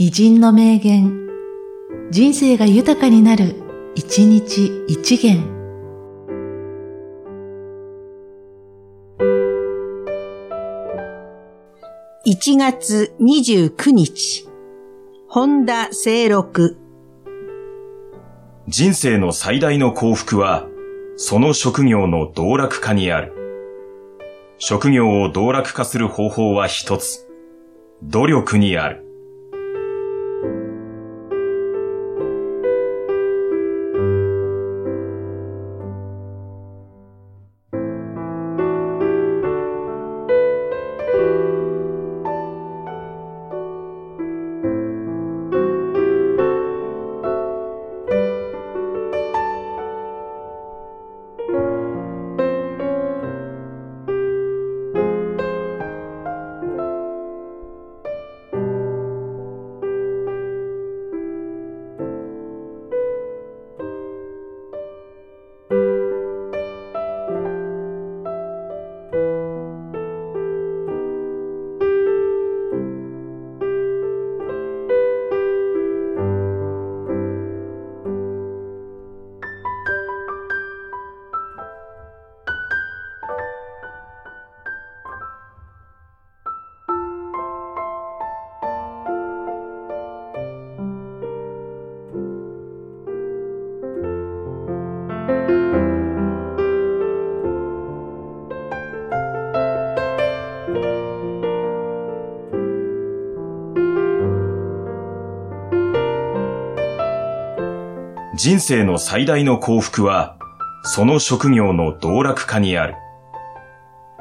偉人の名言、人生が豊かになる、一日一元。1月29日、本田清六。人生の最大の幸福は、その職業の道楽化にある。職業を道楽化する方法は一つ。努力にある。人生の最大の幸福は、その職業の道楽化にある。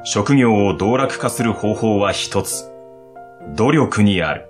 職業を道楽化する方法は一つ。努力にある。